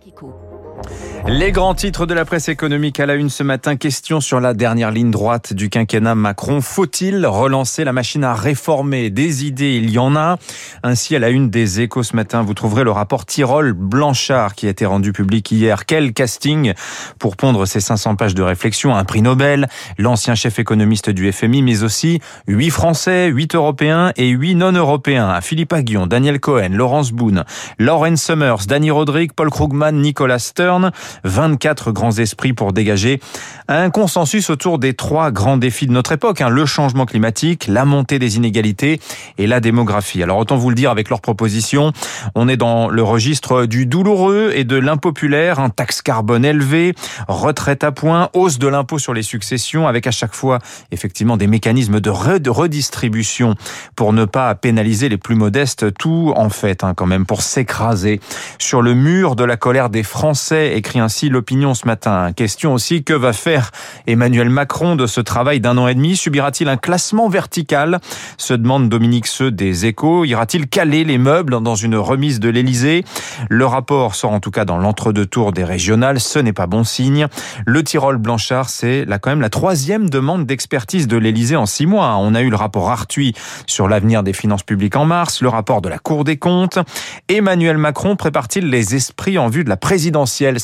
qui coupe. Les grands titres de la presse économique à la une ce matin. Question sur la dernière ligne droite du quinquennat Macron. Faut-il relancer la machine à réformer? Des idées, il y en a. Ainsi, à la une des échos ce matin, vous trouverez le rapport Tirol-Blanchard qui a été rendu public hier. Quel casting pour pondre ces 500 pages de réflexion? Un prix Nobel, l'ancien chef économiste du FMI, mais aussi 8 Français, 8 Européens et 8 non-Européens. Philippe Aguillon, Daniel Cohen, Laurence Boone, Lauren Summers, Danny Rodrigue, Paul Krugman, Nicolas Stern. 24 grands esprits pour dégager un consensus autour des trois grands défis de notre époque, hein, le changement climatique, la montée des inégalités et la démographie. Alors autant vous le dire avec leurs propositions, on est dans le registre du douloureux et de l'impopulaire, un taxe carbone élevée, retraite à point, hausse de l'impôt sur les successions avec à chaque fois effectivement des mécanismes de, redistribution pour ne pas pénaliser les plus modestes, tout en fait hein, quand même pour s'écraser sur le mur de la colère des Français, écrit ainsi l'opinion ce matin. Question aussi, que va faire Emmanuel Macron de ce travail d'un an et demi? Subira-t-il un classement vertical? Se demande Dominique Seux des échos. Ira-t-il caler les meubles dans une remise de l'Elysée Le rapport sort en tout cas dans l'entre-deux tours des régionales. Ce n'est pas bon signe. Le Tyrol Blanchard, c'est là quand même la troisième demande d'expertise de l'Elysée en six mois. On a eu le rapport Arthuis sur l'avenir des finances publiques en mars, le rapport de la Cour des comptes. Emmanuel Macron prépare-t-il les esprits en vue de la présidentielle?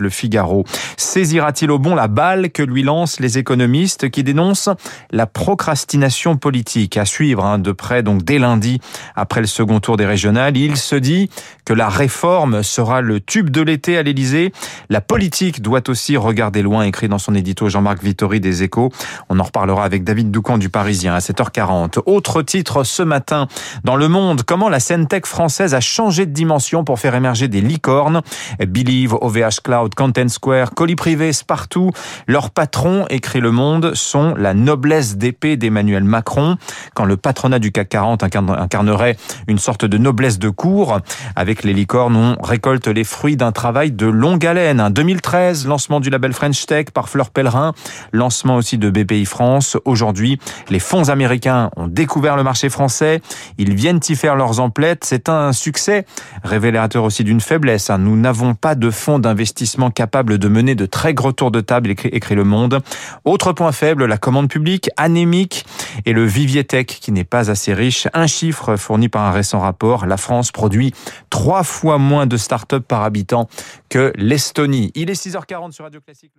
Le Figaro. Saisira-t-il au bon la balle que lui lancent les économistes qui dénoncent la procrastination politique? À suivre hein, de près donc dès lundi après le second tour des régionales. Il se dit que la réforme sera le tube de l'été à l'Élysée. La politique doit aussi regarder loin, écrit dans son édito Jean-Marc Vittori des Échos. On en reparlera avec David Doucan du Parisien à 7h40. Autre titre ce matin dans Le Monde, comment la scène tech française a changé de dimension pour faire émerger des licornes? Believe, OVH Cloud, Content Square, colis privés, partout. Leurs patrons, écrit Le Monde, sont la noblesse d'épée d'Emmanuel Macron. Quand le patronat du CAC 40 incarnerait une sorte de noblesse de cour, avec les licornes, on récolte les fruits d'un travail de longue haleine. 2013, lancement du label French Tech par Fleur Pellerin, lancement aussi de BPI France. Aujourd'hui, les fonds américains ont découvert le marché français. Ils viennent y faire leurs emplettes. C'est un succès, révélateur aussi d'une faiblesse. Nous n'avons pas de fonds d'investissement capables de mener de très gros tours de table, écrit, Le Monde. Autre point faible, la commande publique anémique et le vivier tech qui n'est pas assez riche. Un chiffre fourni par un récent rapport, la France produit trois fois moins de start-up par habitant que l'Estonie. Il est 6h40 sur Radio Classique.